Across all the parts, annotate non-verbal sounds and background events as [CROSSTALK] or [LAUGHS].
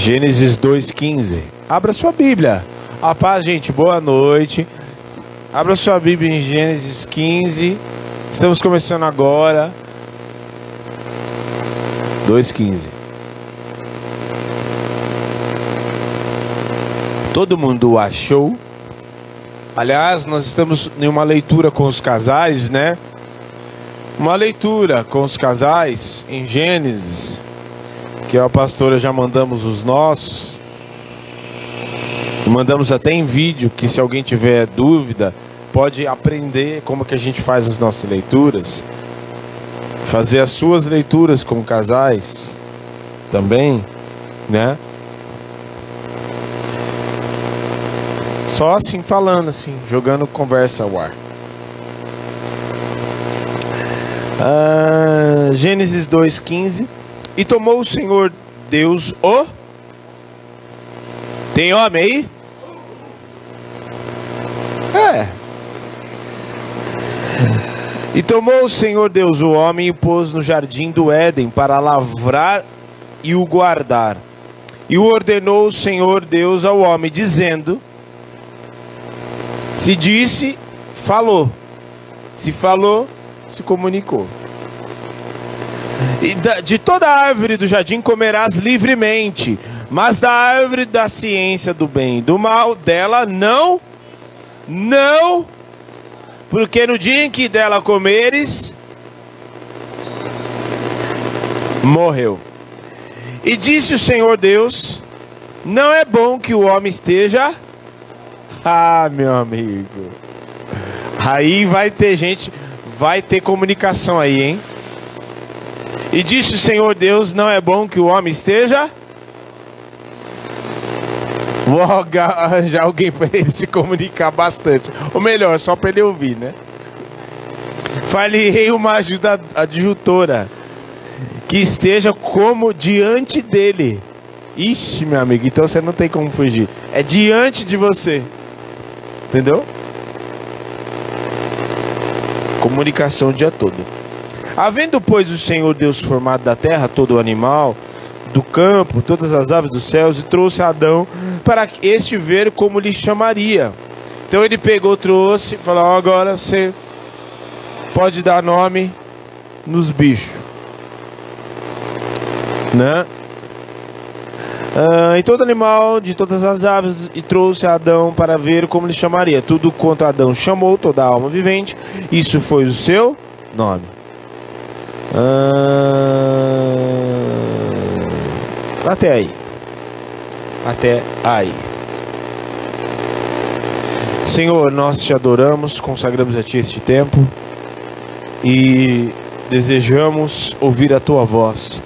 Gênesis 2,15. Abra sua Bíblia. A paz, gente. Boa noite. Abra sua Bíblia em Gênesis 15. Estamos começando agora. 2,15. Todo mundo achou? Aliás, nós estamos em uma leitura com os casais, né? Uma leitura com os casais em Gênesis, que a pastora já mandamos os nossos. Mandamos até em vídeo, que se alguém tiver dúvida, pode aprender como que a gente faz as nossas leituras. Fazer as suas leituras com casais também, né? Só assim falando, assim, jogando conversa ao ar. Ah, Gênesis 2,15. E tomou o Senhor Deus o. Tem homem aí? É. E tomou o Senhor Deus o homem e o pôs no jardim do Éden para lavrar e o guardar. E o ordenou o Senhor Deus ao homem, dizendo: se disse, falou. Se falou, se comunicou. E de toda árvore do jardim comerás livremente, mas da árvore da ciência do bem e do mal, dela não, não, porque no dia em que dela comeres, morreu. E disse o Senhor Deus: Não é bom que o homem esteja ah, meu amigo. Aí vai ter gente, vai ter comunicação aí, hein? E disse o Senhor Deus: Não é bom que o homem esteja. Vou [LAUGHS] arranjar alguém para ele se comunicar bastante. Ou melhor, só para ele ouvir, né? Falei uma ajuda adjutora que esteja como diante dele. Ixi, meu amigo, então você não tem como fugir. É diante de você. Entendeu? Comunicação o dia todo. Havendo, pois, o Senhor Deus formado da terra todo animal, do campo, todas as aves dos céus, e trouxe Adão para este ver como lhe chamaria. Então ele pegou, trouxe, falou: oh, agora você pode dar nome nos bichos, né? Uh, e todo animal de todas as aves e trouxe Adão para ver como lhe chamaria. Tudo quanto Adão chamou, toda alma vivente, isso foi o seu nome. Até aí. Até aí. Senhor, nós te adoramos, consagramos a Ti este tempo e desejamos ouvir a Tua voz,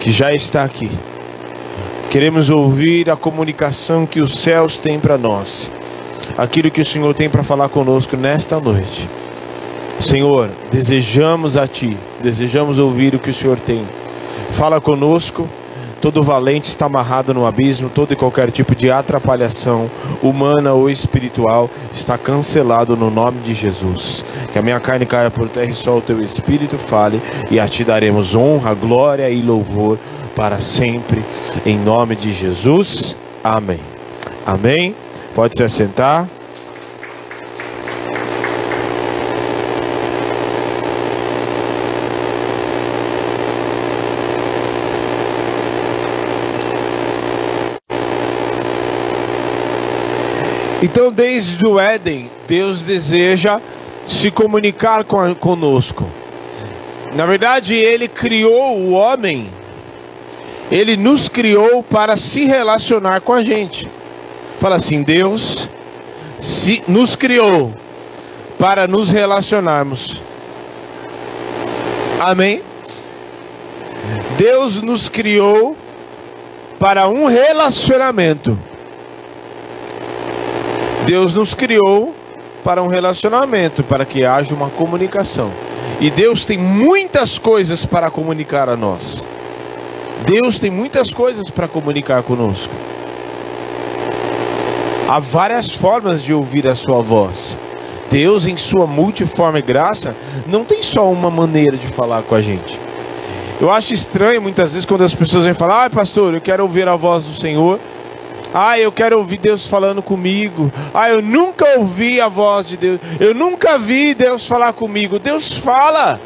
que já está aqui Queremos ouvir a comunicação que os céus têm para nós. Aquilo que o Senhor tem para falar conosco nesta noite. Senhor, desejamos a Ti, desejamos ouvir o que o Senhor tem. Fala conosco. Todo valente está amarrado no abismo, todo e qualquer tipo de atrapalhação, humana ou espiritual, está cancelado no nome de Jesus. Que a minha carne caia por terra e só o teu espírito fale, e a ti daremos honra, glória e louvor para sempre, em nome de Jesus. Amém. Amém. Pode se assentar. Então, desde o Éden, Deus deseja se comunicar conosco. Na verdade, Ele criou o homem ele nos criou para se relacionar com a gente. Fala assim: Deus se, nos criou para nos relacionarmos. Amém? Deus nos criou para um relacionamento. Deus nos criou para um relacionamento, para que haja uma comunicação. E Deus tem muitas coisas para comunicar a nós. Deus tem muitas coisas para comunicar conosco. Há várias formas de ouvir a sua voz. Deus, em sua multiforme graça, não tem só uma maneira de falar com a gente. Eu acho estranho muitas vezes quando as pessoas vêm falar: "Ah, pastor, eu quero ouvir a voz do Senhor". Ah, eu quero ouvir Deus falando comigo. Ah, eu nunca ouvi a voz de Deus. Eu nunca vi Deus falar comigo. Deus fala.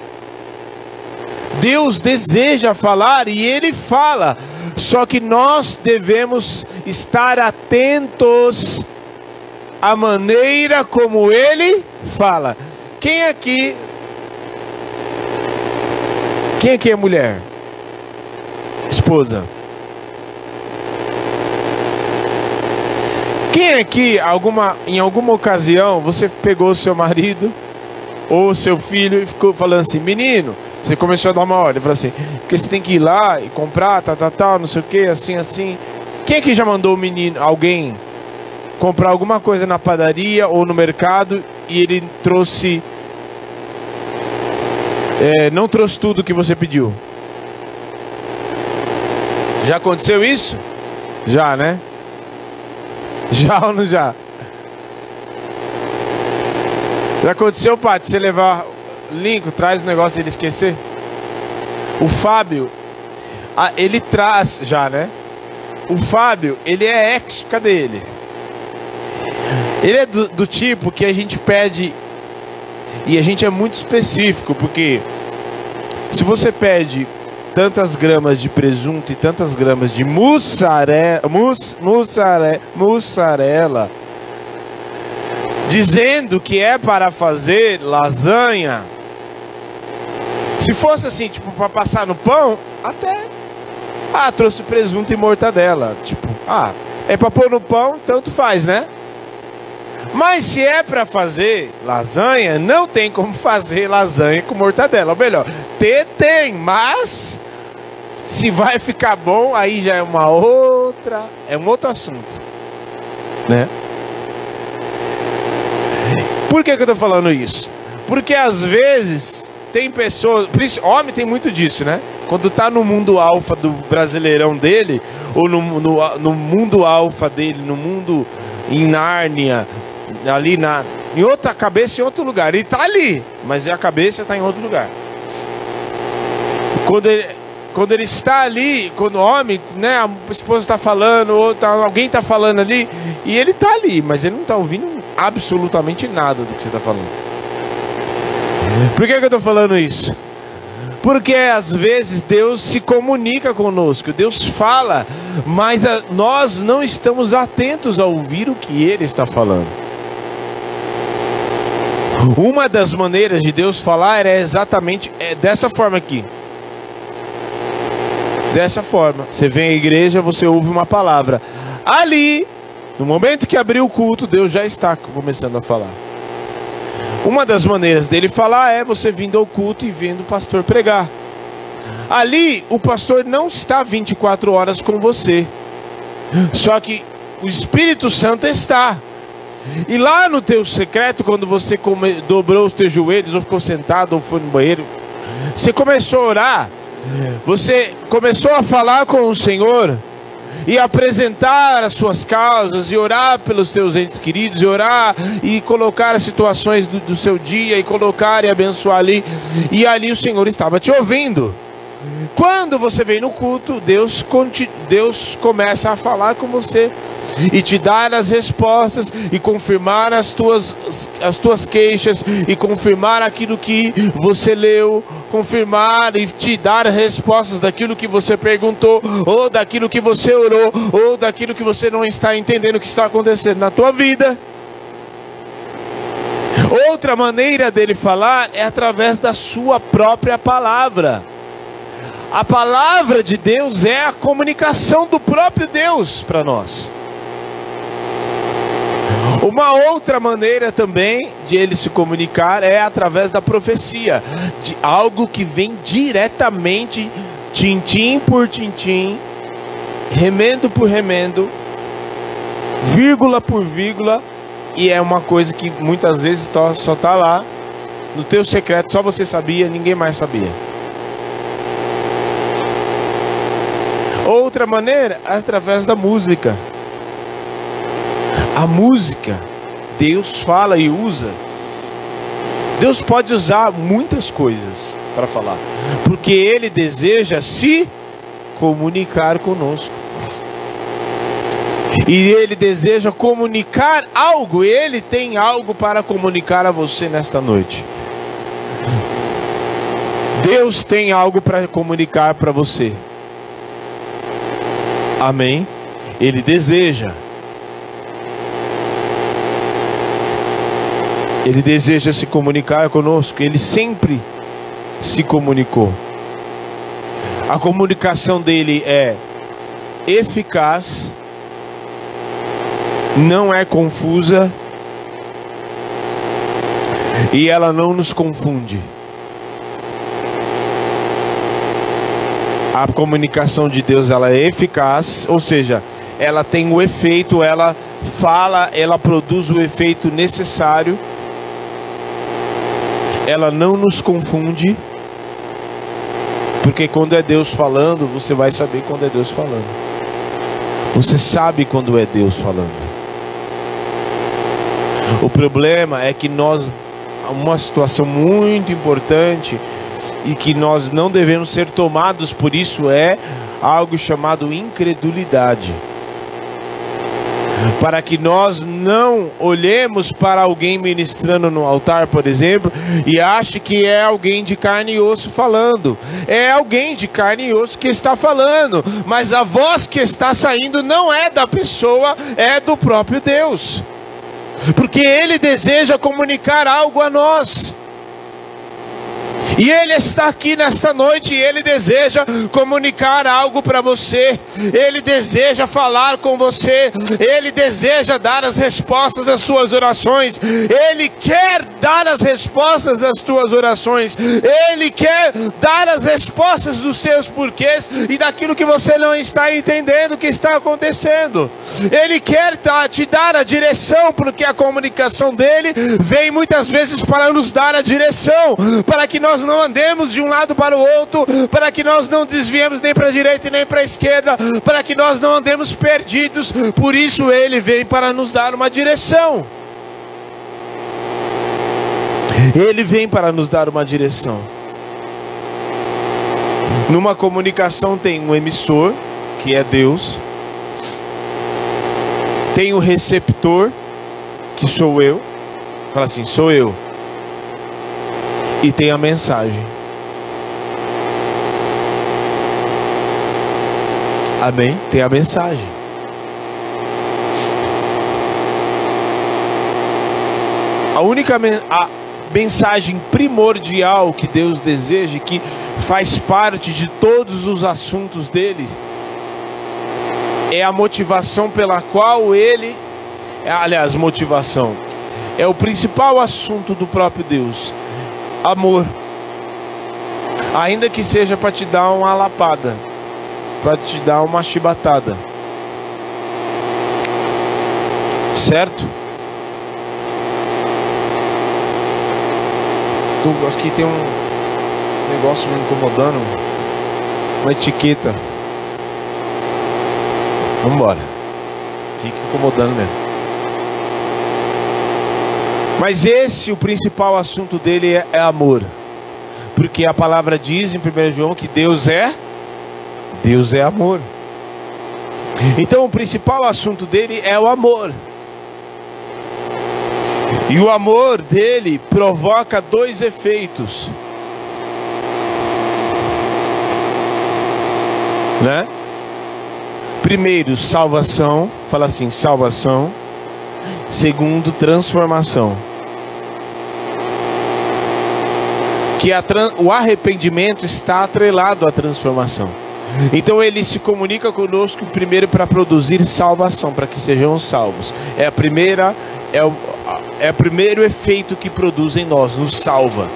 Deus deseja falar e Ele fala. Só que nós devemos estar atentos à maneira como Ele fala. Quem aqui. Quem aqui é mulher? Esposa. Quem aqui, alguma, em alguma ocasião, você pegou o seu marido ou seu filho e ficou falando assim, menino, você começou a dar uma ordem, falou assim, porque você tem que ir lá e comprar, tal, tal, tal, não sei o que, assim, assim. Quem aqui já mandou o menino, alguém, comprar alguma coisa na padaria ou no mercado e ele trouxe. É, não trouxe tudo que você pediu? Já aconteceu isso? Já, né? Já ou não já? Já aconteceu, Paty, você levar Lincoln, traz o negócio e ele esquecer? O Fábio, ele traz já, né? O Fábio, ele é ex, cadê ele? Ele é do, do tipo que a gente pede e a gente é muito específico, porque se você pede tantas gramas de presunto e tantas gramas de mussarela, mus, mussare, mussarela, dizendo que é para fazer lasanha. Se fosse assim, tipo, para passar no pão, até. Ah, trouxe presunto e mortadela. Tipo, ah, é para pôr no pão, tanto faz, né? Mas se é para fazer lasanha, não tem como fazer lasanha com mortadela. Ou melhor, ter tem, mas se vai ficar bom, aí já é uma outra, é um outro assunto, né? Por que, que eu tô falando isso? Porque às vezes tem pessoas, homem tem muito disso, né? Quando tá no mundo alfa do brasileirão dele, ou no, no, no mundo alfa dele, no mundo em Nárnia, ali na, em outra cabeça, em outro lugar. Ele tá ali, mas a cabeça tá em outro lugar. Quando ele, quando ele está ali, quando o homem, né, a esposa está falando, ou tá, alguém está falando ali, e ele está ali, mas ele não está ouvindo absolutamente nada do que você está falando. Por que, que eu estou falando isso? Porque às vezes Deus se comunica conosco, Deus fala, mas a, nós não estamos atentos a ouvir o que Ele está falando. Uma das maneiras de Deus falar é exatamente é dessa forma aqui dessa forma. Você vem à igreja, você ouve uma palavra. Ali, no momento que abriu o culto, Deus já está começando a falar. Uma das maneiras dele falar é você vindo ao culto e vendo o pastor pregar. Ali, o pastor não está 24 horas com você. Só que o Espírito Santo está. E lá no teu secreto, quando você dobrou os teus joelhos, ou ficou sentado, ou foi no banheiro, você começou a orar. Você começou a falar com o Senhor e apresentar as suas causas e orar pelos teus entes queridos, e orar e colocar as situações do, do seu dia e colocar e abençoar ali. E ali o Senhor estava te ouvindo. Quando você vem no culto, Deus, Deus começa a falar com você e te dar as respostas e confirmar as tuas, as tuas queixas e confirmar aquilo que você leu, confirmar e te dar respostas daquilo que você perguntou ou daquilo que você orou ou daquilo que você não está entendendo que está acontecendo na tua vida. Outra maneira dele falar é através da sua própria palavra. A palavra de Deus é a comunicação do próprio Deus para nós. Uma outra maneira também de ele se comunicar é através da profecia, de algo que vem diretamente, tintim por tintim, remendo por remendo, vírgula por vírgula, e é uma coisa que muitas vezes só está lá no teu secreto, só você sabia, ninguém mais sabia. Outra maneira, através da música. A música, Deus fala e usa. Deus pode usar muitas coisas para falar, porque Ele deseja se comunicar conosco. E Ele deseja comunicar algo, Ele tem algo para comunicar a você nesta noite. Deus tem algo para comunicar para você. Amém? Ele deseja. Ele deseja se comunicar conosco. Ele sempre se comunicou. A comunicação dele é eficaz, não é confusa e ela não nos confunde. A comunicação de Deus ela é eficaz, ou seja, ela tem o efeito, ela fala, ela produz o efeito necessário. Ela não nos confunde. Porque quando é Deus falando, você vai saber quando é Deus falando. Você sabe quando é Deus falando. O problema é que nós, uma situação muito importante e que nós não devemos ser tomados por isso é algo chamado incredulidade. Para que nós não olhemos para alguém ministrando no altar, por exemplo, e ache que é alguém de carne e osso falando. É alguém de carne e osso que está falando, mas a voz que está saindo não é da pessoa, é do próprio Deus. Porque ele deseja comunicar algo a nós. E Ele está aqui nesta noite e Ele deseja comunicar algo para você. Ele deseja falar com você. Ele deseja dar as respostas às suas orações. Ele quer dar as respostas das tuas orações. Ele quer dar as respostas dos seus porquês e daquilo que você não está entendendo que está acontecendo. Ele quer te dar a direção, porque a comunicação dele vem muitas vezes para nos dar a direção, para que nós não andemos de um lado para o outro, para que nós não desviemos nem para a direita nem para a esquerda, para que nós não andemos perdidos. Por isso ele vem para nos dar uma direção. Ele vem para nos dar uma direção. Numa comunicação tem um emissor, que é Deus, tem o receptor, que sou eu. Fala assim, sou eu e tem a mensagem. Amém? Tem a mensagem. A única a mensagem primordial que Deus deseja, que faz parte de todos os assuntos dele, é a motivação pela qual ele, aliás, motivação, é o principal assunto do próprio Deus amor. Ainda que seja para te dar uma lapada, para te dar uma chibatada. Certo? Aqui tem um negócio me incomodando. Uma etiqueta. Vamos embora. Fica incomodando mesmo. Mas esse, o principal assunto dele é, é amor. Porque a palavra diz em 1 João que Deus é Deus é amor. Então o principal assunto dele é o amor. E o amor dele provoca dois efeitos. Né? Primeiro, salvação, fala assim, salvação. Segundo, transformação. que a, o arrependimento está atrelado à transformação. Então ele se comunica conosco primeiro para produzir salvação, para que sejamos salvos. É a primeira é o, é o primeiro efeito que produz em nós, nos salva.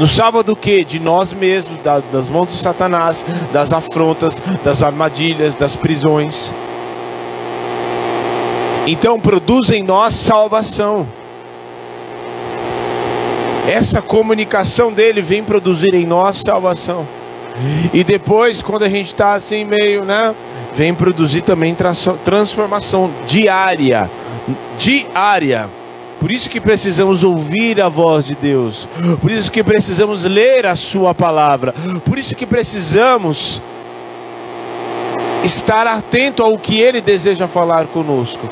Nos salva do que? De nós mesmos, da, das mãos do Satanás, das afrontas, das armadilhas, das prisões. Então produz em nós salvação. Essa comunicação dele vem produzir em nós salvação. E depois, quando a gente está assim meio, né? Vem produzir também transformação diária. Diária. Por isso que precisamos ouvir a voz de Deus. Por isso que precisamos ler a sua palavra. Por isso que precisamos estar atento ao que ele deseja falar conosco.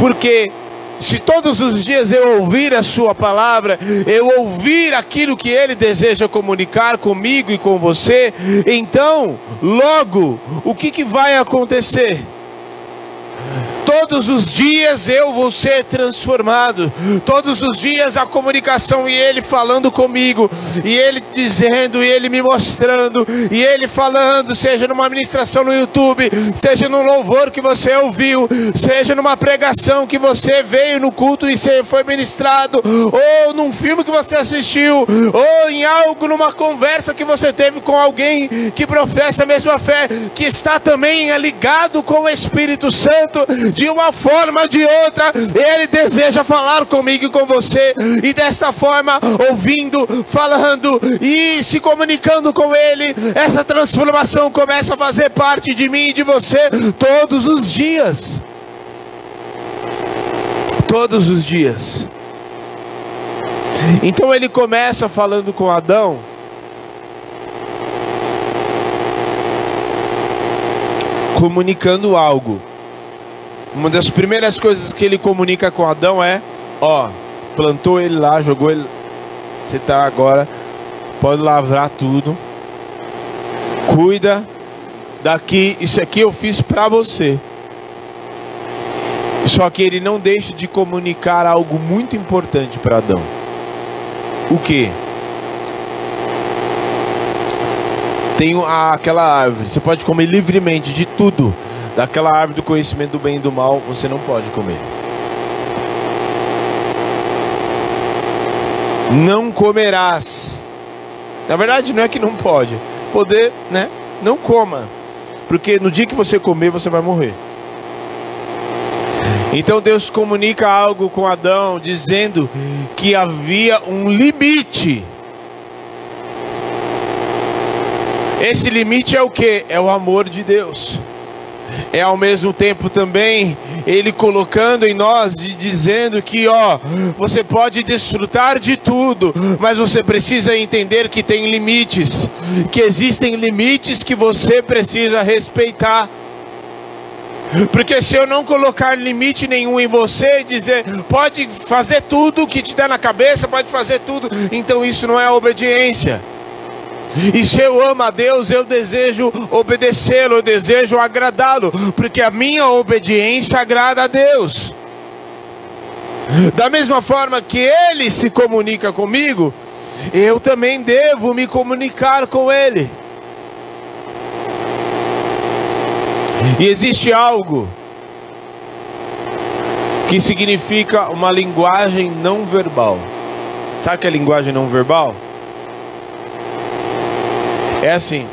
Porque se todos os dias eu ouvir a Sua palavra, eu ouvir aquilo que Ele deseja comunicar comigo e com você, então, logo, o que, que vai acontecer? Todos os dias eu vou ser transformado. Todos os dias a comunicação e ele falando comigo, e ele dizendo, e ele me mostrando, e ele falando, seja numa ministração no YouTube, seja num louvor que você ouviu, seja numa pregação que você veio no culto e foi ministrado, ou num filme que você assistiu, ou em algo, numa conversa que você teve com alguém que professa a mesma fé, que está também ligado com o Espírito Santo de uma forma ou de outra, Ele deseja falar comigo e com você, e desta forma, ouvindo, falando e se comunicando com Ele, essa transformação começa a fazer parte de mim e de você todos os dias. Todos os dias. Então ele começa falando com Adão. Comunicando algo. Uma das primeiras coisas que ele comunica com Adão é: ó, plantou ele lá, jogou ele. Você tá agora, pode lavrar tudo. Cuida daqui, isso aqui eu fiz para você. Só que ele não deixa de comunicar algo muito importante para Adão. O que? Tem aquela árvore, você pode comer livremente de tudo daquela árvore do conhecimento do bem e do mal, você não pode comer. Não comerás. Na verdade, não é que não pode. Poder, né? Não coma. Porque no dia que você comer, você vai morrer. Então Deus comunica algo com Adão, dizendo que havia um limite. Esse limite é o que? É o amor de Deus é ao mesmo tempo também ele colocando em nós e dizendo que, ó, você pode desfrutar de tudo, mas você precisa entender que tem limites, que existem limites que você precisa respeitar. Porque se eu não colocar limite nenhum em você e dizer, pode fazer tudo que te dá na cabeça, pode fazer tudo, então isso não é obediência. E se eu amo a Deus, eu desejo obedecê-lo, eu desejo agradá-lo, porque a minha obediência agrada a Deus. Da mesma forma que ele se comunica comigo, eu também devo me comunicar com ele. E existe algo que significa uma linguagem não verbal. Sabe o que é linguagem não verbal? É assim.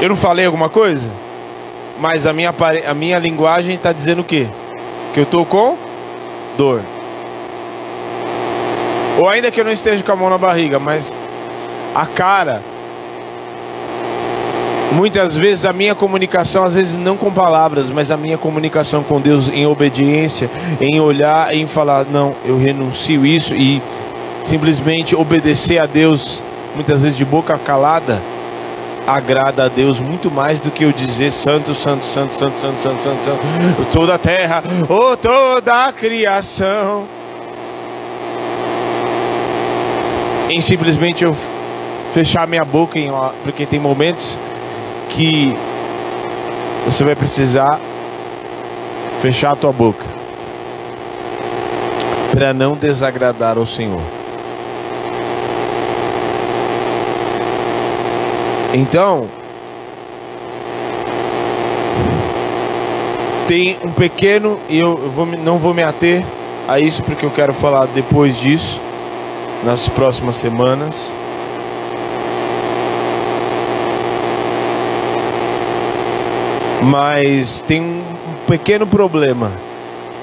Eu não falei alguma coisa? Mas a minha, a minha linguagem está dizendo o quê? Que eu estou com dor. Ou ainda que eu não esteja com a mão na barriga, mas a cara. Muitas vezes a minha comunicação, às vezes não com palavras, mas a minha comunicação com Deus em obediência, em olhar, em falar, não, eu renuncio isso e simplesmente obedecer a Deus, muitas vezes de boca calada, agrada a Deus muito mais do que eu dizer santo, santo, santo, santo, santo, santo, santo, santo toda a terra, ou oh, toda a criação. Em simplesmente eu fechar minha boca, em, porque tem momentos que você vai precisar fechar a tua boca para não desagradar ao Senhor. Então, tem um pequeno, e eu vou, não vou me ater a isso porque eu quero falar depois disso, nas próximas semanas. Mas tem um pequeno problema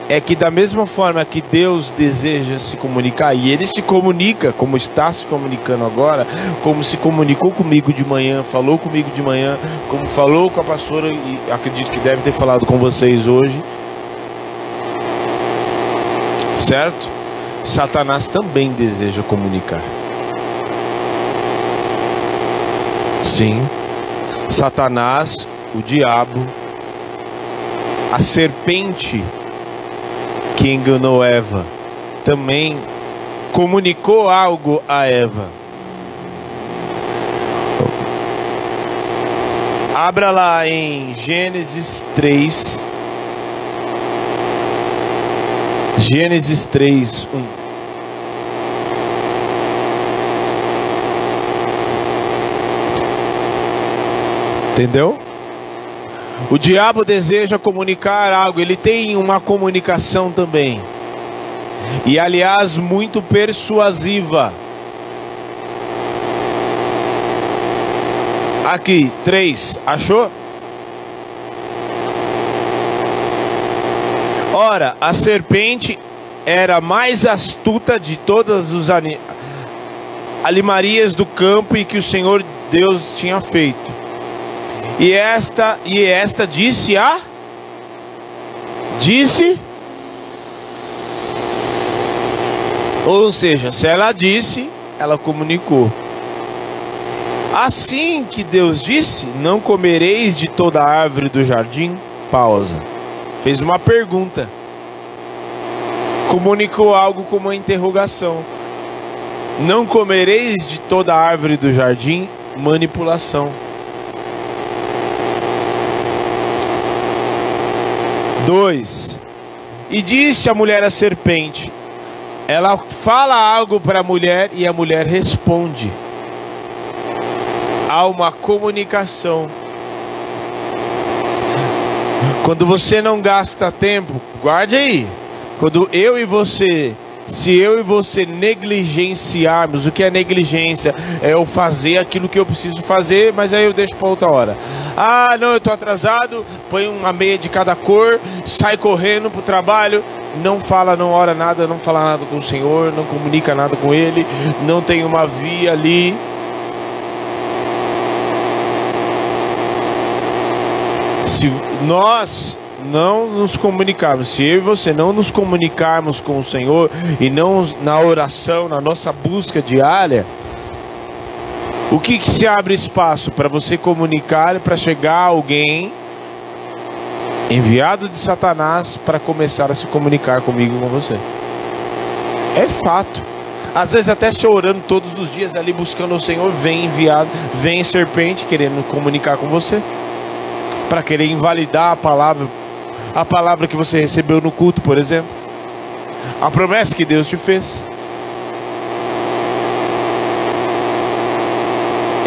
é que da mesma forma que Deus deseja se comunicar, e Ele se comunica, como está se comunicando agora, como se comunicou comigo de manhã, falou comigo de manhã, como falou com a pastora, e acredito que deve ter falado com vocês hoje, certo? Satanás também deseja comunicar. Sim, Satanás, o diabo, a serpente que enganou Eva, também comunicou algo a Eva. Abra lá em Gênesis 3. Gênesis 3, 1. Entendeu? O diabo deseja comunicar algo, ele tem uma comunicação também. E aliás, muito persuasiva. Aqui, três, achou? Ora, a serpente era mais astuta de todas as animarias do campo e que o Senhor Deus tinha feito. E esta e esta disse a disse Ou seja, se ela disse, ela comunicou. Assim que Deus disse: Não comereis de toda árvore do jardim. Pausa. Fez uma pergunta. Comunicou algo com uma interrogação. Não comereis de toda árvore do jardim. Manipulação. 2. E disse a mulher à serpente: ela fala algo para a mulher e a mulher responde. Há uma comunicação. Quando você não gasta tempo, guarde aí. Quando eu e você se eu e você negligenciarmos, o que é negligência? É eu fazer aquilo que eu preciso fazer, mas aí eu deixo para outra hora. Ah, não, eu estou atrasado, põe uma meia de cada cor, sai correndo para o trabalho, não fala, não ora nada, não fala nada com o Senhor, não comunica nada com Ele, não tem uma via ali. Se nós não nos comunicarmos, se eu e você não nos comunicarmos com o Senhor e não na oração, na nossa busca diária, o que, que se abre espaço para você comunicar para chegar alguém enviado de Satanás para começar a se comunicar comigo e com você? É fato. Às vezes até se orando todos os dias ali buscando o Senhor, vem enviado, vem serpente querendo comunicar com você para querer invalidar a palavra a palavra que você recebeu no culto, por exemplo, a promessa que Deus te fez.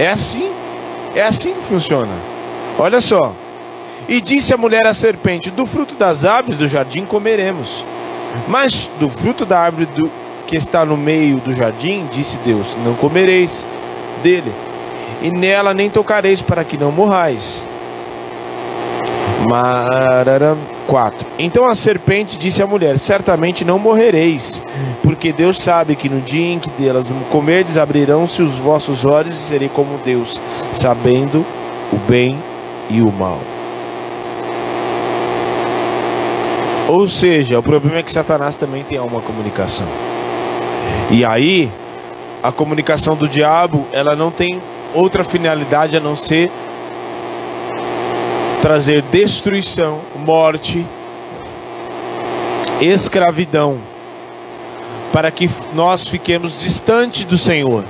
É assim, é assim que funciona. Olha só. E disse a mulher à serpente: Do fruto das árvores do jardim comeremos, mas do fruto da árvore do, que está no meio do jardim, disse Deus: Não comereis dele, e nela nem tocareis, para que não morrais. Mararam. 4. Então a serpente disse à mulher: Certamente não morrereis, porque Deus sabe que no dia em que delas comerdes, abrirão-se os vossos olhos e serei como Deus, sabendo o bem e o mal. Ou seja, o problema é que Satanás também tem uma comunicação. E aí, a comunicação do diabo, ela não tem outra finalidade a não ser trazer destruição, morte, escravidão, para que nós fiquemos distante do Senhor.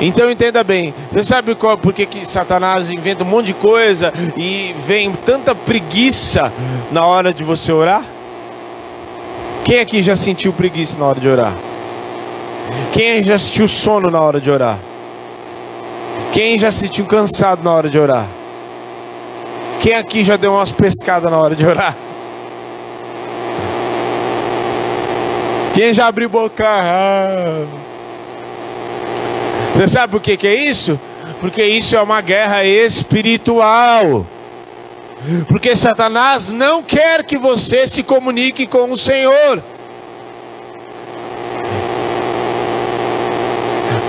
Então entenda bem, você sabe qual, por que, que Satanás inventa um monte de coisa e vem tanta preguiça na hora de você orar? Quem aqui já sentiu preguiça na hora de orar? Quem já sentiu sono na hora de orar? Quem já se sentiu cansado na hora de orar? Quem aqui já deu umas pescadas na hora de orar? Quem já abriu boca? Você sabe por que, que é isso? Porque isso é uma guerra espiritual. Porque Satanás não quer que você se comunique com o Senhor.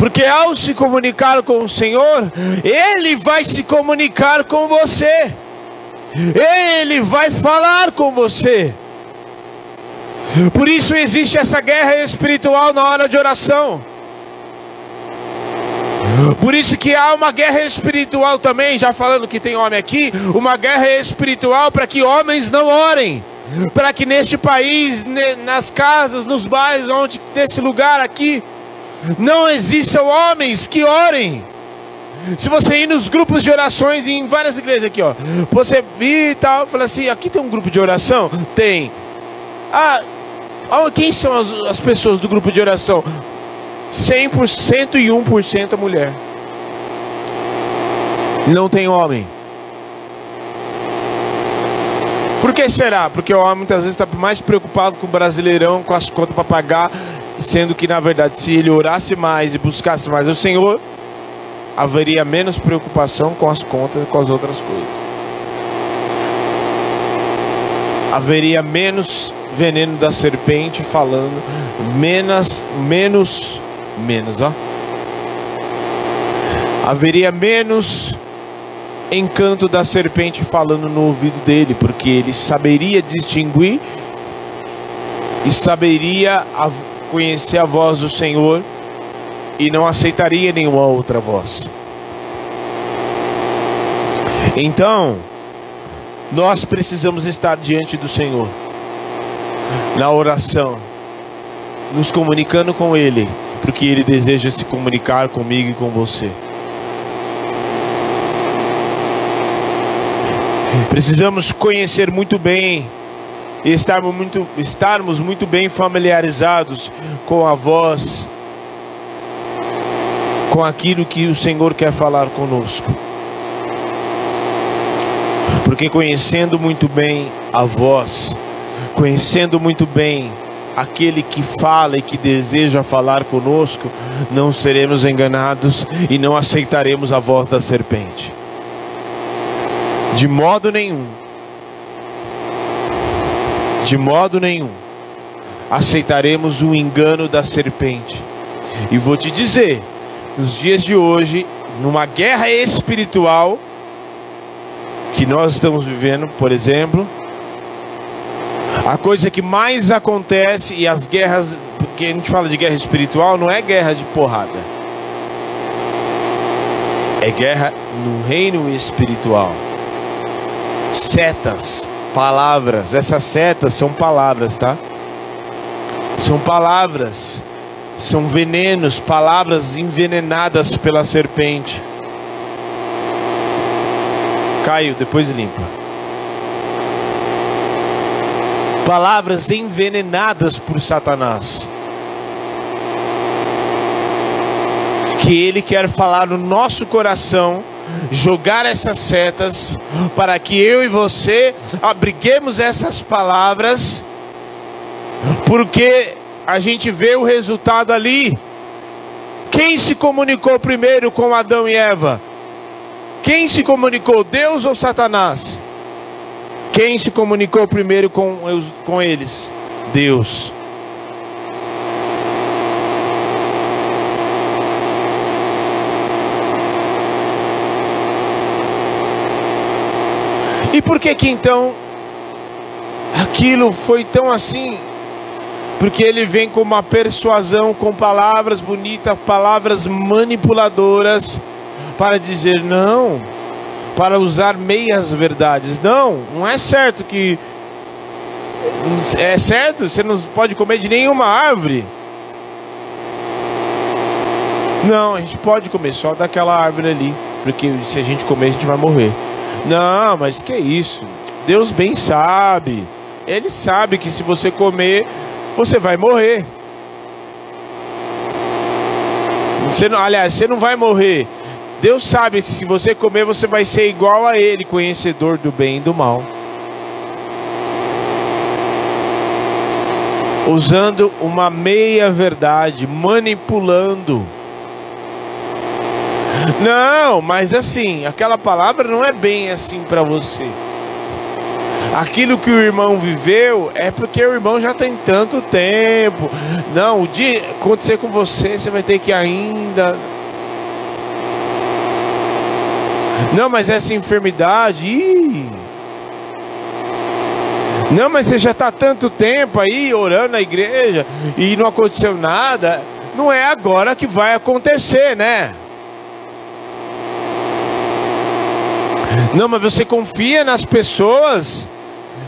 Porque ao se comunicar com o Senhor, Ele vai se comunicar com você, Ele vai falar com você. Por isso existe essa guerra espiritual na hora de oração. Por isso que há uma guerra espiritual também, já falando que tem homem aqui, uma guerra espiritual para que homens não orem. Para que neste país, nas casas, nos bairros, onde nesse lugar aqui, não existam homens que orem. Se você ir nos grupos de orações em várias igrejas aqui, ó, você vir e tal, fala assim, aqui tem um grupo de oração? Tem. Ah, quem são as, as pessoas do grupo de oração? 100% e 1% mulher. Não tem homem. Por que será? Porque o homem muitas vezes está mais preocupado com o brasileirão, com as contas para pagar, sendo que na verdade, se ele orasse mais e buscasse mais o Senhor, haveria menos preocupação com as contas e com as outras coisas. Haveria menos veneno da serpente falando, menos, menos, menos, ó. Haveria menos encanto da serpente falando no ouvido dele, porque ele saberia distinguir e saberia conhecer a voz do Senhor e não aceitaria nenhuma outra voz. Então, nós precisamos estar diante do Senhor na oração, nos comunicando com Ele, porque Ele deseja se comunicar comigo e com você. Precisamos conhecer muito bem e estarmos muito, estarmos muito bem familiarizados com a voz, com aquilo que o Senhor quer falar conosco. Porque conhecendo muito bem a voz, conhecendo muito bem aquele que fala e que deseja falar conosco, não seremos enganados e não aceitaremos a voz da serpente. De modo nenhum. De modo nenhum aceitaremos o engano da serpente. E vou te dizer, nos dias de hoje, numa guerra espiritual que nós estamos vivendo, por exemplo, a coisa que mais acontece e as guerras, porque a gente fala de guerra espiritual, não é guerra de porrada. É guerra no reino espiritual. Setas, palavras, essas setas são palavras, tá? São palavras, são venenos, palavras envenenadas pela serpente. Caio, depois limpa. palavras envenenadas por Satanás. Que ele quer falar no nosso coração, jogar essas setas, para que eu e você abriguemos essas palavras, porque a gente vê o resultado ali. Quem se comunicou primeiro com Adão e Eva? Quem se comunicou, Deus ou Satanás? Quem se comunicou primeiro com, com eles? Deus. E por que que então aquilo foi tão assim? Porque ele vem com uma persuasão, com palavras bonitas, palavras manipuladoras, para dizer: não, para usar meias verdades. Não, não é certo que. É certo? Você não pode comer de nenhuma árvore. Não, a gente pode comer só daquela árvore ali. Porque se a gente comer, a gente vai morrer. Não, mas que isso? Deus bem sabe. Ele sabe que se você comer, você vai morrer. Você não, aliás, você não vai morrer. Deus sabe que se você comer, você vai ser igual a Ele, conhecedor do bem e do mal. Usando uma meia verdade, manipulando. Não, mas assim, aquela palavra não é bem assim para você. Aquilo que o irmão viveu é porque o irmão já tem tanto tempo. Não, o dia acontecer com você, você vai ter que ainda. Não, mas essa enfermidade. Ih. Não, mas você já está tanto tempo aí orando na igreja e não aconteceu nada. Não é agora que vai acontecer, né? Não, mas você confia nas pessoas?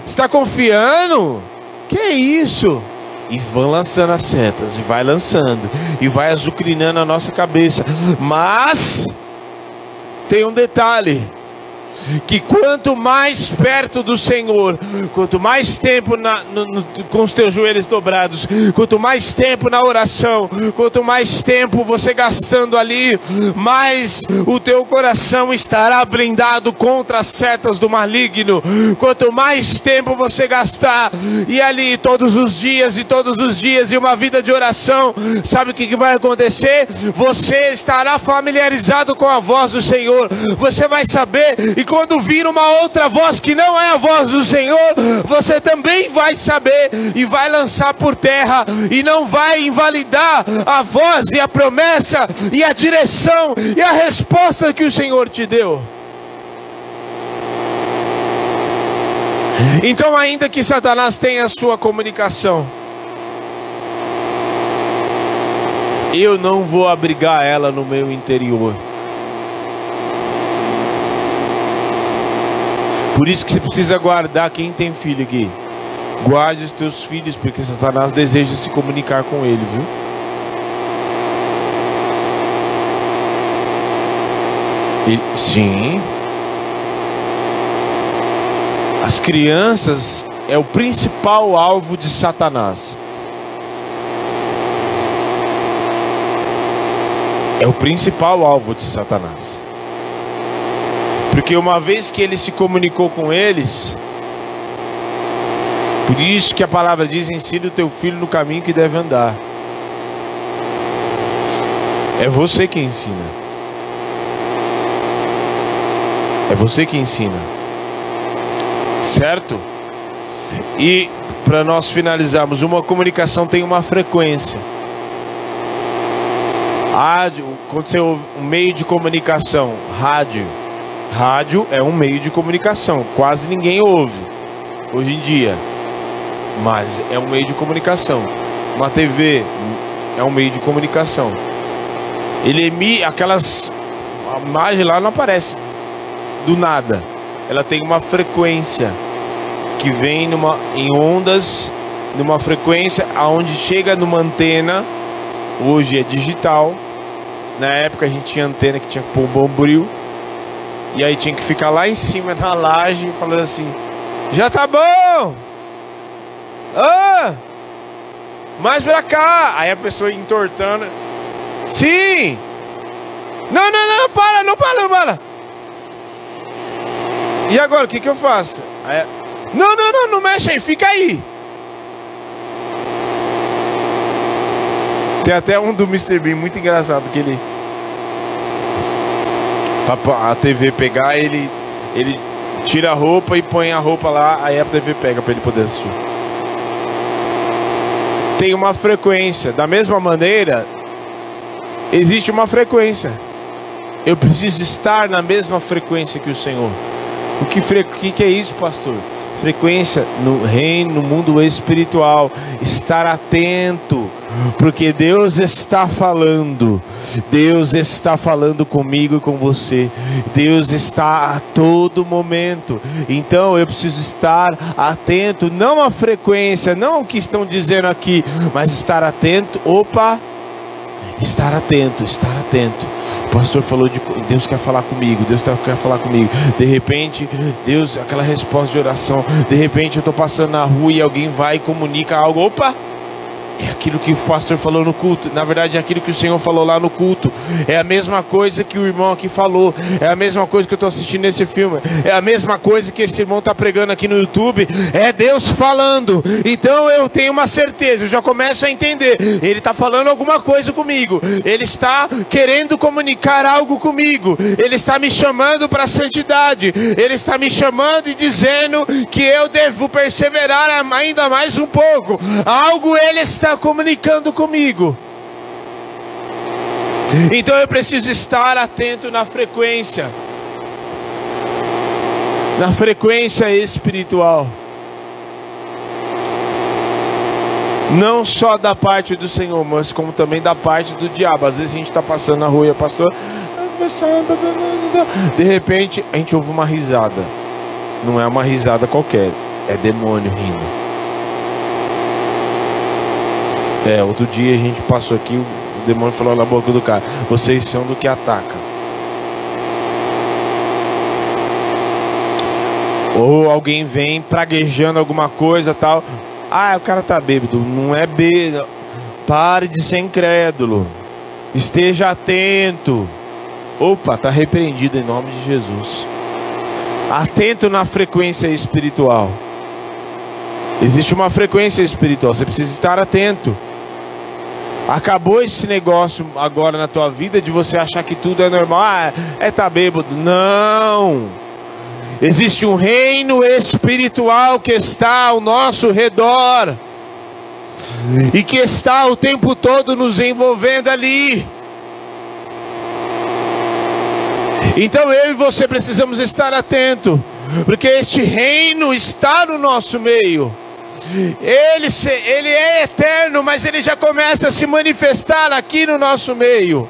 Está confiando? Que isso? E vão lançando as setas, e vai lançando, e vai azucrinando a nossa cabeça. Mas tem um detalhe: que quanto mais perto do Senhor, quanto mais tempo na, no, no, com os teus joelhos dobrados, quanto mais tempo na oração, quanto mais tempo você gastando ali, mais o teu coração estará blindado contra as setas do maligno. Quanto mais tempo você gastar e ali todos os dias e todos os dias e uma vida de oração, sabe o que, que vai acontecer? Você estará familiarizado com a voz do Senhor. Você vai saber e quando vir uma outra voz que não é a voz do Senhor, você também vai saber e vai lançar por terra e não vai invalidar a voz e a promessa e a direção e a resposta que o Senhor te deu. Então, ainda que Satanás tenha a sua comunicação, eu não vou abrigar ela no meu interior. Por isso que você precisa guardar quem tem filho aqui. Guarde os teus filhos, porque Satanás deseja se comunicar com ele, viu? E, sim. As crianças é o principal alvo de Satanás. É o principal alvo de Satanás. Porque uma vez que ele se comunicou com eles, por isso que a palavra diz: ensina o teu filho no caminho que deve andar. É você que ensina. É você que ensina. Certo? E para nós finalizarmos, uma comunicação tem uma frequência. Rádio, quando você ouve um meio de comunicação, rádio, Rádio é um meio de comunicação, quase ninguém ouve hoje em dia, mas é um meio de comunicação. Uma TV é um meio de comunicação. Ele emite aquelas a imagem lá não aparece do nada. Ela tem uma frequência que vem numa, em ondas, numa frequência aonde chega numa antena. Hoje é digital. Na época a gente tinha antena que tinha que pôr um bombril e aí tinha que ficar lá em cima na laje falando assim: Já tá bom! Ah! Mais pra cá! Aí a pessoa entortando: Sim! Não, não, não, para, não para, não para! E agora, o que, que eu faço? Aí, não, não, não, não mexe aí, fica aí! Tem até um do Mr. Bean muito engraçado que ele a TV pegar, ele, ele tira a roupa e põe a roupa lá, aí a TV pega para ele poder assistir. Tem uma frequência. Da mesma maneira, existe uma frequência. Eu preciso estar na mesma frequência que o Senhor. O que, fre... o que é isso, pastor? Frequência no reino, no mundo espiritual. Estar atento porque Deus está falando, Deus está falando comigo e com você, Deus está a todo momento, então eu preciso estar atento, não à frequência, não o que estão dizendo aqui, mas estar atento, opa, estar atento, estar atento. O pastor falou de Deus quer falar comigo, Deus quer falar comigo. De repente, Deus, aquela resposta de oração. De repente, eu estou passando na rua e alguém vai e comunica algo. Opa! É aquilo que o pastor falou no culto. Na verdade, é aquilo que o Senhor falou lá no culto. É a mesma coisa que o irmão aqui falou. É a mesma coisa que eu estou assistindo nesse filme. É a mesma coisa que esse irmão está pregando aqui no YouTube. É Deus falando. Então eu tenho uma certeza. Eu já começo a entender. Ele está falando alguma coisa comigo. Ele está querendo comunicar algo comigo. Ele está me chamando para a santidade. Ele está me chamando e dizendo que eu devo perseverar ainda mais um pouco. Algo ele está está comunicando comigo. Então eu preciso estar atento na frequência, na frequência espiritual, não só da parte do Senhor, mas como também da parte do diabo. Às vezes a gente está passando na rua e a pastor, de repente a gente ouve uma risada, não é uma risada qualquer, é demônio rindo. É, outro dia a gente passou aqui, o demônio falou na boca do cara: Vocês são do que ataca. Ou alguém vem praguejando alguma coisa tal. Ah, o cara tá bêbado. Não é bêbado. Pare de ser incrédulo. Esteja atento. Opa, tá repreendido em nome de Jesus. Atento na frequência espiritual. Existe uma frequência espiritual, você precisa estar atento. Acabou esse negócio agora na tua vida de você achar que tudo é normal. Ah, é tá bêbado. Não. Existe um reino espiritual que está ao nosso redor e que está o tempo todo nos envolvendo ali. Então eu e você precisamos estar atento, porque este reino está no nosso meio. Ele, ele é eterno, mas ele já começa a se manifestar aqui no nosso meio.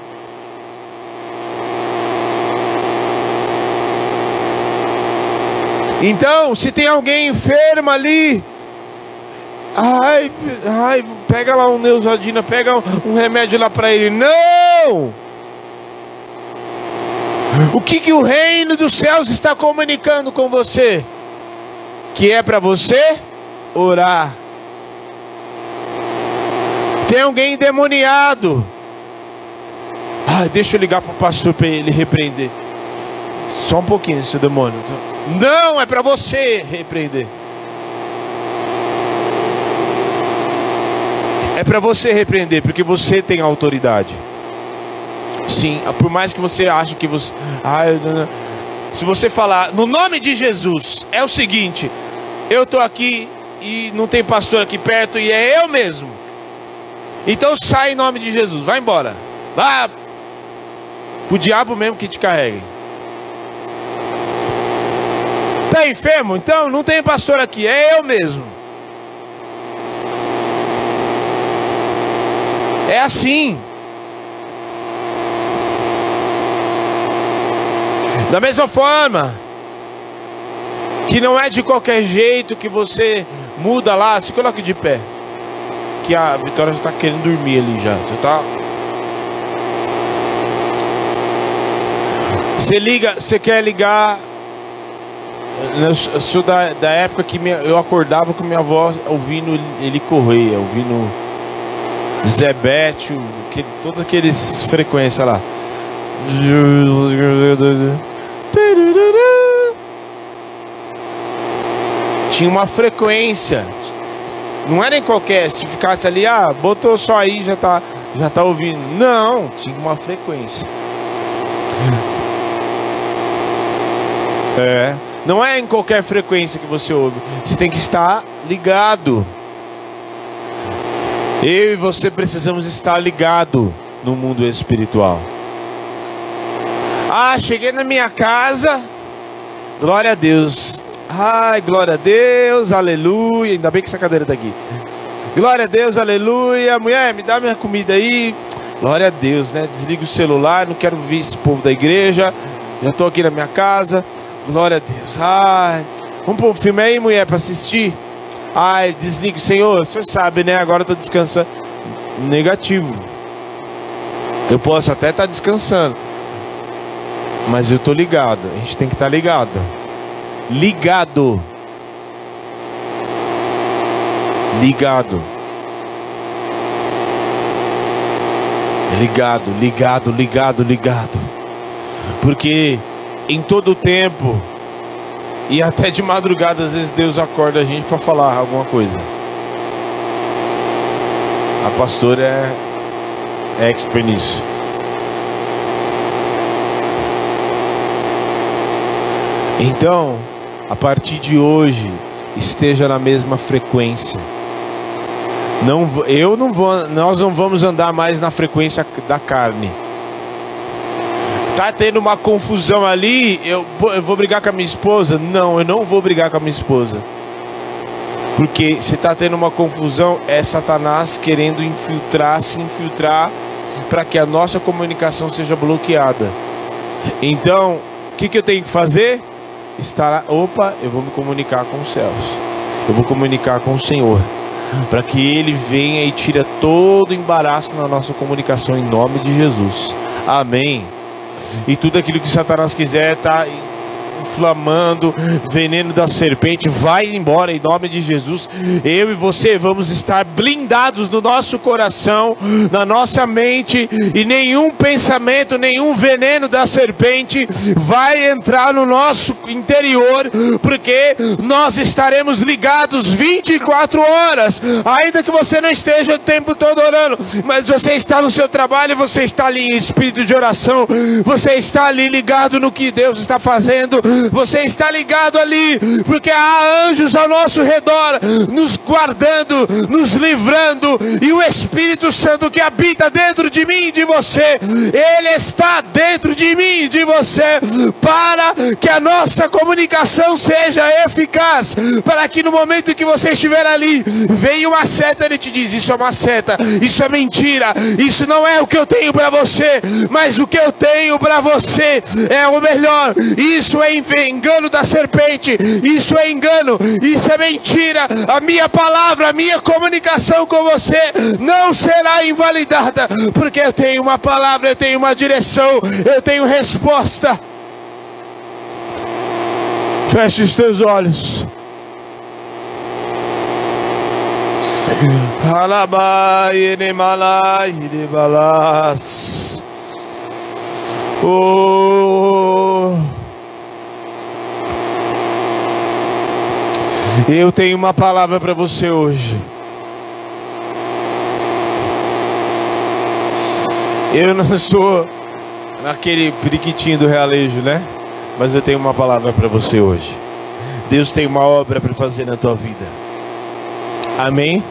Então, se tem alguém enfermo ali, ai, ai, pega lá um Neusaldina, pega um, um remédio lá para ele. Não! O que, que o reino dos céus está comunicando com você? Que é para você orar. Tem alguém endemoniado. Ah, deixa eu ligar para o pastor para ele repreender. Só um pouquinho, seu demônio. Não, é para você repreender. É para você repreender, porque você tem autoridade. Sim, por mais que você ache que você. Ah, se você falar no nome de Jesus, é o seguinte: eu estou aqui e não tem pastor aqui perto e é eu mesmo. Então sai em nome de Jesus, vai embora. Vá o diabo mesmo que te carregue. Tá enfermo? Então não tem pastor aqui, é eu mesmo. É assim. Da mesma forma que não é de qualquer jeito que você Muda lá, se coloque de pé. Que a Vitória já está querendo dormir ali já. Já tá. Você liga, você quer ligar. Eu sou da, da época que minha, eu acordava com minha avó ouvindo ele correr, ouvindo Zé Bétio, que, todas aqueles frequências lá tinha uma frequência. Não era em qualquer, se ficasse ali, ah, botou só aí, já tá, já tá ouvindo. Não, tinha uma frequência. É, não é em qualquer frequência que você ouve. Você tem que estar ligado. Eu e você precisamos estar ligado no mundo espiritual. Ah, cheguei na minha casa. Glória a Deus. Ai, glória a Deus, aleluia. Ainda bem que essa cadeira está aqui. Glória a Deus, aleluia. Mulher, me dá minha comida aí. Glória a Deus, né? Desliga o celular, não quero ver esse povo da igreja. Já estou aqui na minha casa. Glória a Deus. Ai, vamos pôr um filme aí, mulher, para assistir. Ai, desliga, Senhor. O senhor sabe, né? Agora eu estou descansando. Negativo. Eu posso até estar tá descansando. Mas eu estou ligado. A gente tem que estar tá ligado ligado. Ligado. Ligado, ligado, ligado, ligado. Porque em todo o tempo e até de madrugada às vezes Deus acorda a gente para falar alguma coisa. A pastora é, é expert nisso. Então, a partir de hoje, esteja na mesma frequência. Não, eu não vou, nós não vamos andar mais na frequência da carne. Tá tendo uma confusão ali, eu, eu vou brigar com a minha esposa? Não, eu não vou brigar com a minha esposa. Porque se está tendo uma confusão, é Satanás querendo infiltrar, se infiltrar, para que a nossa comunicação seja bloqueada. Então, o que, que eu tenho que fazer? Estar, opa, eu vou me comunicar com os céus. Eu vou comunicar com o Senhor para que ele venha e tire todo o embaraço na nossa comunicação em nome de Jesus. Amém. E tudo aquilo que Satanás quiser tá inflamando, veneno da serpente, vai embora em nome de Jesus. Eu e você vamos estar blindados no nosso coração, na nossa mente, e nenhum pensamento, nenhum veneno da serpente vai entrar no nosso interior, porque nós estaremos ligados 24 horas, ainda que você não esteja o tempo todo orando, mas você está no seu trabalho, você está ali em espírito de oração, você está ali ligado no que Deus está fazendo, você está ligado ali, porque há anjos ao nosso redor, nos guardando, nos livrando, e o Espírito Santo que habita dentro de mim e de você, ele está dentro de mim e de você, para que a nossa comunicação seja eficaz, para que no momento que você estiver ali, venha uma seta, ele te diz: Isso é uma seta, isso é mentira, isso não é o que eu tenho para você, mas o que eu tenho para você é o melhor, isso é engano da serpente, isso é engano, isso é mentira. A minha palavra, a minha comunicação com você não será invalidada, porque eu tenho uma palavra, eu tenho uma direção, eu tenho resposta. Feche os teus olhos. Alabai, Nemalai, Nebalas. Oh. Eu tenho uma palavra para você hoje. Eu não estou naquele periquitinho do realejo, né? Mas eu tenho uma palavra para você hoje. Deus tem uma obra para fazer na tua vida. Amém?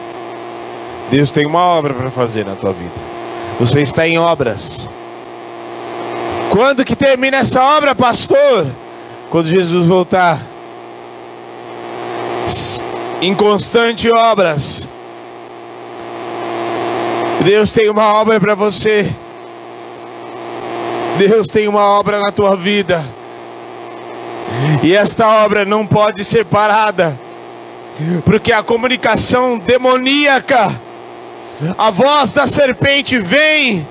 Deus tem uma obra para fazer na tua vida. Você está em obras. Quando que termina essa obra, pastor? Quando Jesus voltar. Inconstante obras. Deus tem uma obra para você. Deus tem uma obra na tua vida. E esta obra não pode ser parada. Porque a comunicação demoníaca, a voz da serpente vem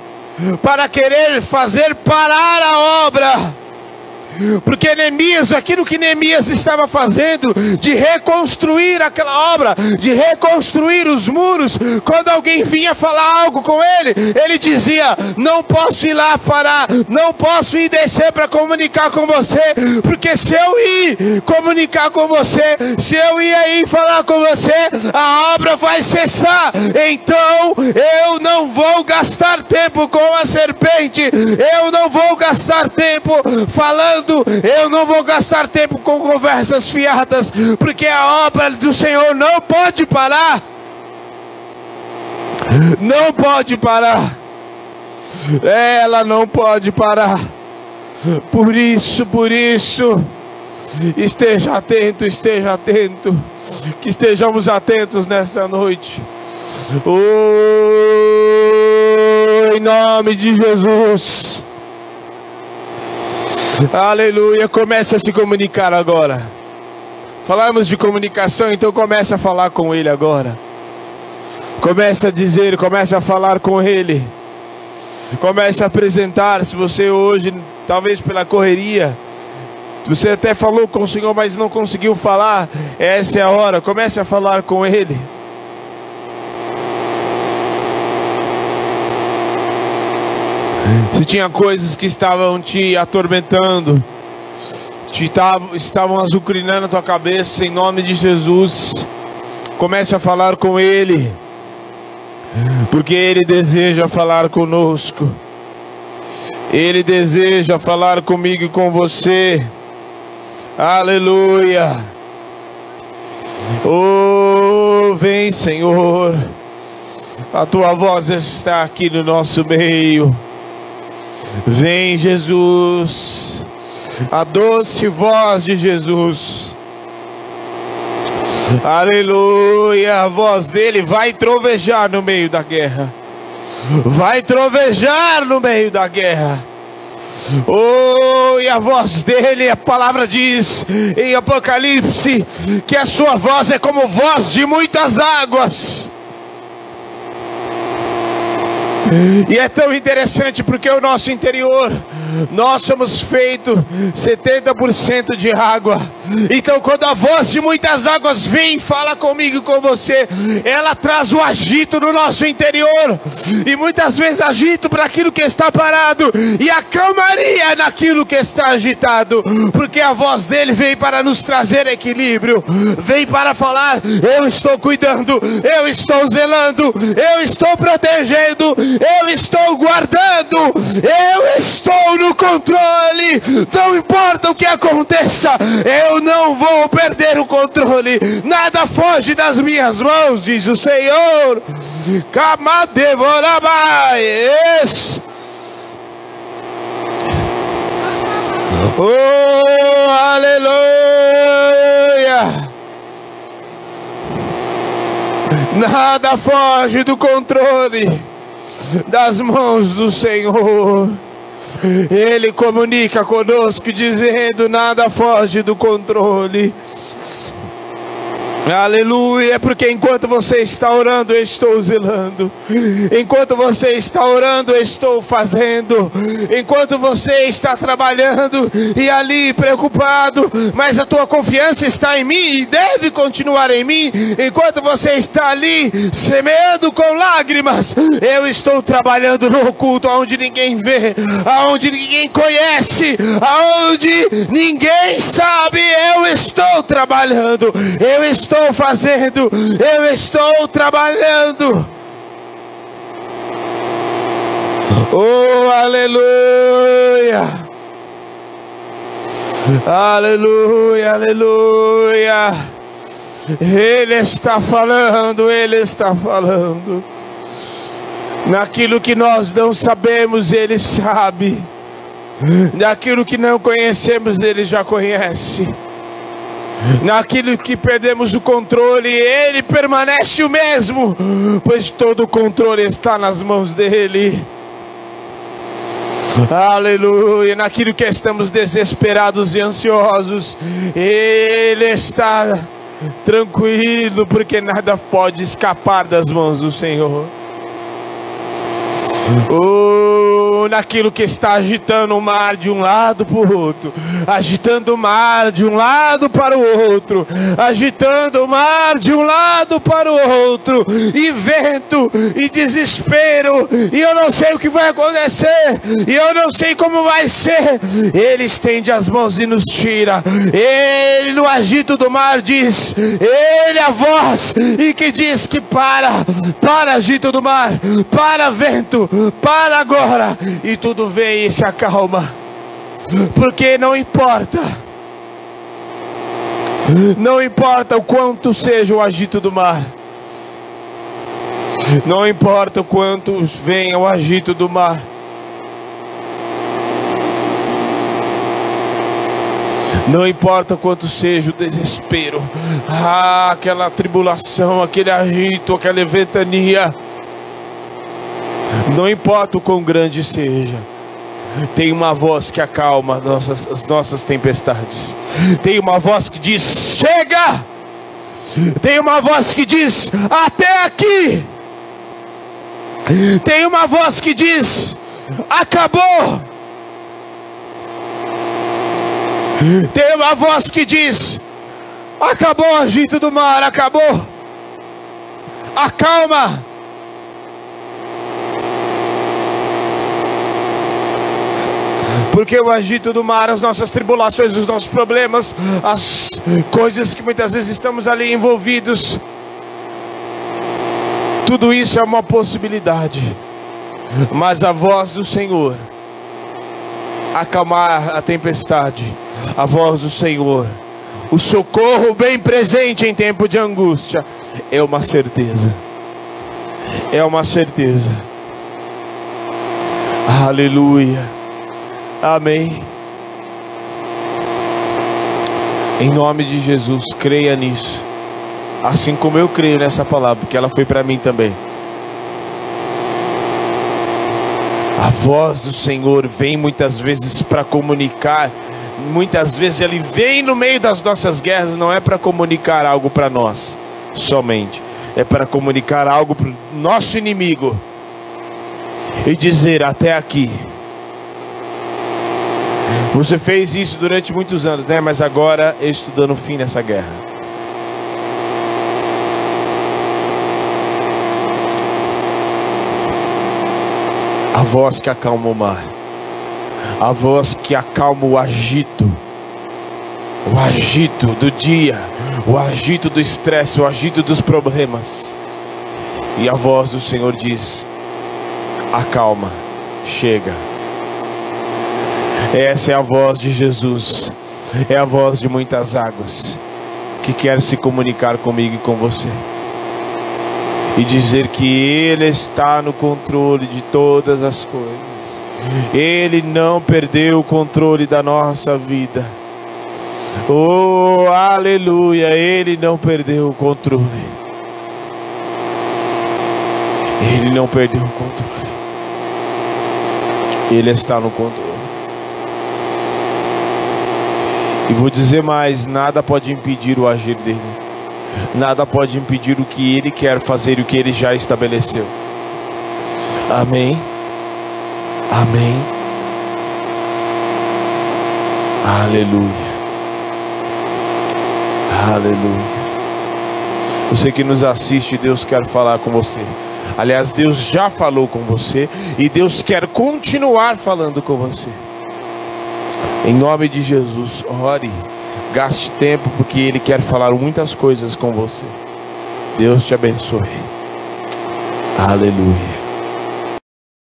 para querer fazer parar a obra porque Neemias, aquilo que Neemias estava fazendo, de reconstruir aquela obra, de reconstruir os muros, quando alguém vinha falar algo com ele, ele dizia: Não posso ir lá parar, não posso ir descer para comunicar com você, porque se eu ir comunicar com você, se eu ir aí falar com você, a obra vai cessar. Então eu não vou gastar tempo com a serpente, eu não vou gastar tempo falando eu não vou gastar tempo com conversas fiadas, porque a obra do Senhor não pode parar. Não pode parar. Ela não pode parar. Por isso, por isso, esteja atento, esteja atento. Que estejamos atentos nessa noite. Oh, em nome de Jesus. Aleluia. Comece a se comunicar agora. Falamos de comunicação, então comece a falar com Ele agora. Comece a dizer, comece a falar com Ele. Comece a apresentar. Se você hoje, talvez pela correria, você até falou com o Senhor, mas não conseguiu falar, essa é a hora. Comece a falar com Ele. Se tinha coisas que estavam te atormentando, te tavam, estavam azucrinando a tua cabeça, em nome de Jesus, comece a falar com Ele, porque Ele deseja falar conosco, Ele deseja falar comigo e com você, aleluia. Oh, vem Senhor, a tua voz está aqui no nosso meio. Vem Jesus, a doce voz de Jesus. Aleluia, a voz dele vai trovejar no meio da guerra. Vai trovejar no meio da guerra. Oh, e a voz dele, a palavra diz em Apocalipse que a sua voz é como voz de muitas águas. E é tão interessante porque o nosso interior, nós somos feitos 70% de água. Então, quando a voz de muitas águas vem, fala comigo e com você, ela traz o agito no nosso interior. E muitas vezes agito para aquilo que está parado e a calmaria naquilo que está agitado, porque a voz dele vem para nos trazer equilíbrio, vem para falar: eu estou cuidando, eu estou zelando, eu estou protegendo, eu estou guardando, eu estou no controle. Não importa o que aconteça, eu não vou perder o controle. Nada foge das minhas mãos, diz o Senhor. Camadevorabai. Oh, aleluia! Nada foge do controle das mãos do Senhor. Ele comunica conosco, dizendo: nada foge do controle. Aleluia, é porque enquanto você está orando, eu estou zelando. Enquanto você está orando, eu estou fazendo. Enquanto você está trabalhando e ali preocupado, mas a tua confiança está em mim e deve continuar em mim. Enquanto você está ali semeando com lágrimas, eu estou trabalhando no oculto, onde ninguém vê, aonde ninguém conhece, aonde ninguém sabe. Eu estou trabalhando. Eu estou estou fazendo, eu estou trabalhando. Oh, aleluia! Aleluia, aleluia! Ele está falando, Ele está falando. Naquilo que nós não sabemos, Ele sabe. Naquilo que não conhecemos, Ele já conhece naquilo que perdemos o controle, ele permanece o mesmo, pois todo o controle está nas mãos dele. Aleluia, naquilo que estamos desesperados e ansiosos, ele está tranquilo, porque nada pode escapar das mãos do Senhor. Oh, naquilo que está agitando o mar de um lado para o outro, agitando o mar de um lado para o outro, agitando o mar de um lado para o outro, e vento, e desespero, e eu não sei o que vai acontecer, e eu não sei como vai ser. Ele estende as mãos e nos tira, ele no agito do mar diz, ele a voz, e que diz que para, para agito do mar, para vento, para agora, e tudo vem e se acalma, porque não importa, não importa o quanto seja o agito do mar, não importa o quanto venha o agito do mar. Não importa quanto seja o desespero, ah, aquela tribulação, aquele agito, aquela ventania. Não importa o quão grande seja, tem uma voz que acalma nossas, as nossas tempestades. Tem uma voz que diz: chega! Tem uma voz que diz: até aqui! Tem uma voz que diz: acabou! Tem uma voz que diz: acabou o agito do mar, acabou! Acalma! Porque o agito do mar, as nossas tribulações, os nossos problemas, as coisas que muitas vezes estamos ali envolvidos, tudo isso é uma possibilidade. Mas a voz do Senhor acalmar a tempestade, a voz do Senhor, o socorro bem presente em tempo de angústia, é uma certeza. É uma certeza. Aleluia. Amém. Em nome de Jesus, creia nisso. Assim como eu creio nessa palavra, porque ela foi para mim também. A voz do Senhor vem muitas vezes para comunicar, muitas vezes ele vem no meio das nossas guerras, não é para comunicar algo para nós somente, é para comunicar algo para o nosso inimigo e dizer: até aqui. Você fez isso durante muitos anos, né? Mas agora eu estou dando fim nessa guerra. a voz que acalma o mar, a voz que acalma o agito, o agito do dia, o agito do estresse, o agito dos problemas. E a voz do Senhor diz: acalma, chega. Essa é a voz de Jesus, é a voz de muitas águas que quer se comunicar comigo e com você e dizer que Ele está no controle de todas as coisas. Ele não perdeu o controle da nossa vida. Oh, aleluia! Ele não perdeu o controle. Ele não perdeu o controle. Ele está no controle. E vou dizer mais: nada pode impedir o agir dele nada pode impedir o que Ele quer fazer e o que Ele já estabeleceu. Amém. Amém. Aleluia. Aleluia. Você que nos assiste, Deus quer falar com você. Aliás, Deus já falou com você e Deus quer continuar falando com você. Em nome de Jesus, ore. Gaste tempo porque Ele quer falar muitas coisas com você. Deus te abençoe. Aleluia.